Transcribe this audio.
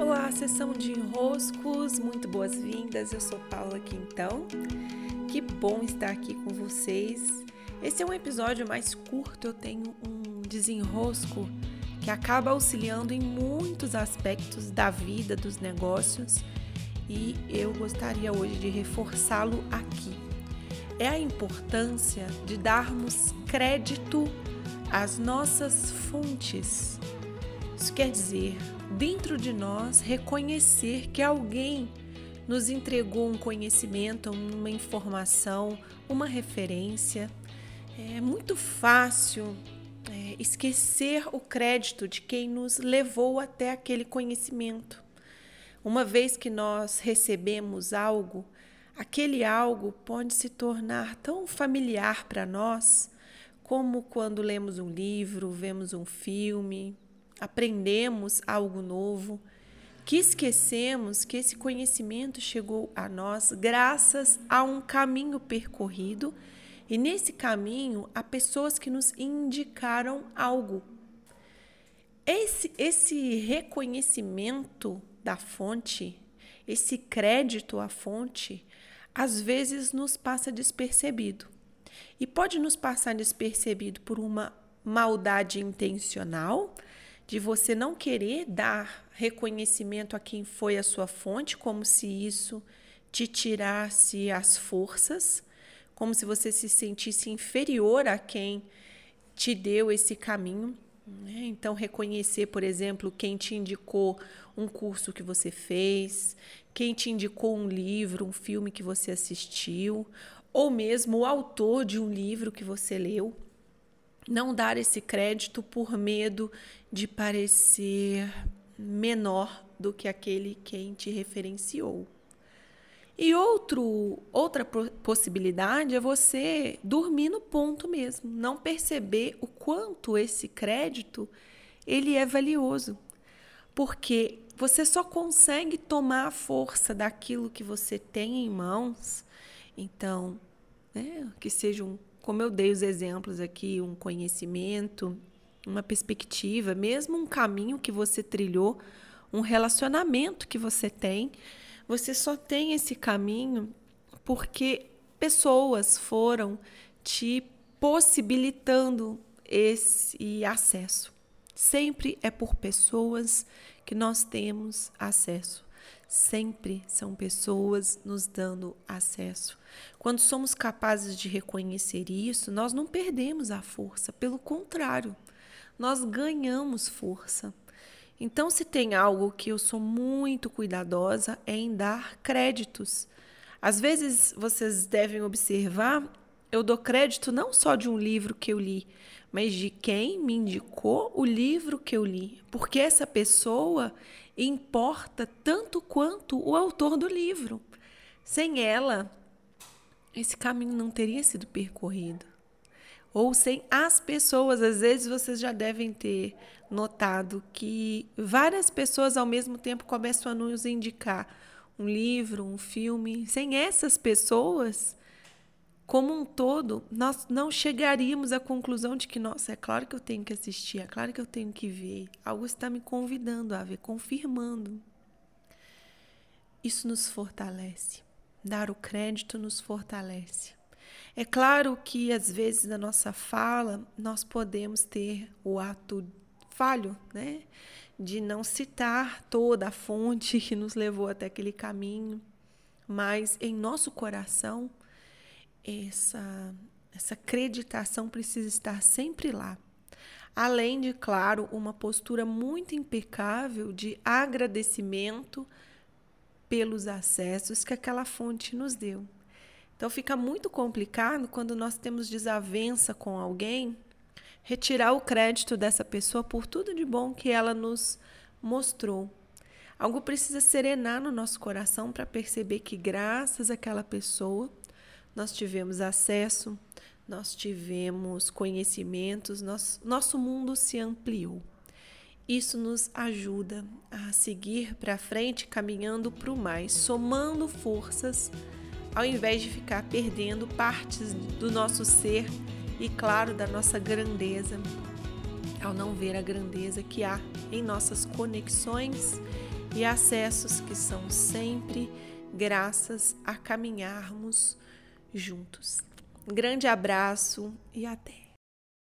Olá, sessão de enroscos, muito boas-vindas. Eu sou Paula Quintão. Que bom estar aqui com vocês. Esse é um episódio mais curto, eu tenho um desenrosco que acaba auxiliando em muitos aspectos da vida, dos negócios, e eu gostaria hoje de reforçá-lo aqui. É a importância de darmos crédito às nossas fontes. Isso quer dizer, dentro de nós, reconhecer que alguém nos entregou um conhecimento, uma informação, uma referência. É muito fácil é, esquecer o crédito de quem nos levou até aquele conhecimento. Uma vez que nós recebemos algo, aquele algo pode se tornar tão familiar para nós como quando lemos um livro, vemos um filme, aprendemos algo novo, que esquecemos que esse conhecimento chegou a nós graças a um caminho percorrido e nesse caminho há pessoas que nos indicaram algo. Esse, esse reconhecimento da fonte, esse crédito à fonte, às vezes nos passa despercebido. E pode nos passar despercebido por uma maldade intencional, de você não querer dar reconhecimento a quem foi a sua fonte, como se isso te tirasse as forças como se você se sentisse inferior a quem te deu esse caminho. Né? Então, reconhecer, por exemplo, quem te indicou um curso que você fez, quem te indicou um livro, um filme que você assistiu, ou mesmo o autor de um livro que você leu. Não dar esse crédito por medo de parecer menor do que aquele quem te referenciou. E outro, outra possibilidade é você dormir no ponto mesmo, não perceber o quanto esse crédito ele é valioso. Porque você só consegue tomar a força daquilo que você tem em mãos. Então, né, que seja um, como eu dei os exemplos aqui, um conhecimento, uma perspectiva, mesmo um caminho que você trilhou, um relacionamento que você tem, você só tem esse caminho porque pessoas foram te possibilitando esse acesso. Sempre é por pessoas que nós temos acesso. Sempre são pessoas nos dando acesso. Quando somos capazes de reconhecer isso, nós não perdemos a força, pelo contrário, nós ganhamos força. Então, se tem algo que eu sou muito cuidadosa é em dar créditos. Às vezes vocês devem observar, eu dou crédito não só de um livro que eu li, mas de quem me indicou o livro que eu li, porque essa pessoa importa tanto quanto o autor do livro. Sem ela, esse caminho não teria sido percorrido ou sem as pessoas. Às vezes vocês já devem ter notado que várias pessoas ao mesmo tempo começam a nos indicar um livro, um filme. Sem essas pessoas, como um todo, nós não chegaríamos à conclusão de que, nossa, é claro que eu tenho que assistir, é claro que eu tenho que ver. Algo está me convidando a ver, confirmando. Isso nos fortalece. Dar o crédito nos fortalece. É claro que às vezes na nossa fala nós podemos ter o ato falho, né? De não citar toda a fonte que nos levou até aquele caminho, mas em nosso coração essa essa acreditação precisa estar sempre lá. Além de, claro, uma postura muito impecável de agradecimento pelos acessos que aquela fonte nos deu. Então fica muito complicado quando nós temos desavença com alguém, retirar o crédito dessa pessoa por tudo de bom que ela nos mostrou. Algo precisa serenar no nosso coração para perceber que graças àquela pessoa nós tivemos acesso, nós tivemos conhecimentos, nosso mundo se ampliou. Isso nos ajuda a seguir para frente, caminhando para o mais, somando forças ao invés de ficar perdendo partes do nosso ser e, claro, da nossa grandeza, ao não ver a grandeza que há em nossas conexões e acessos que são sempre graças a caminharmos juntos. Um grande abraço e até!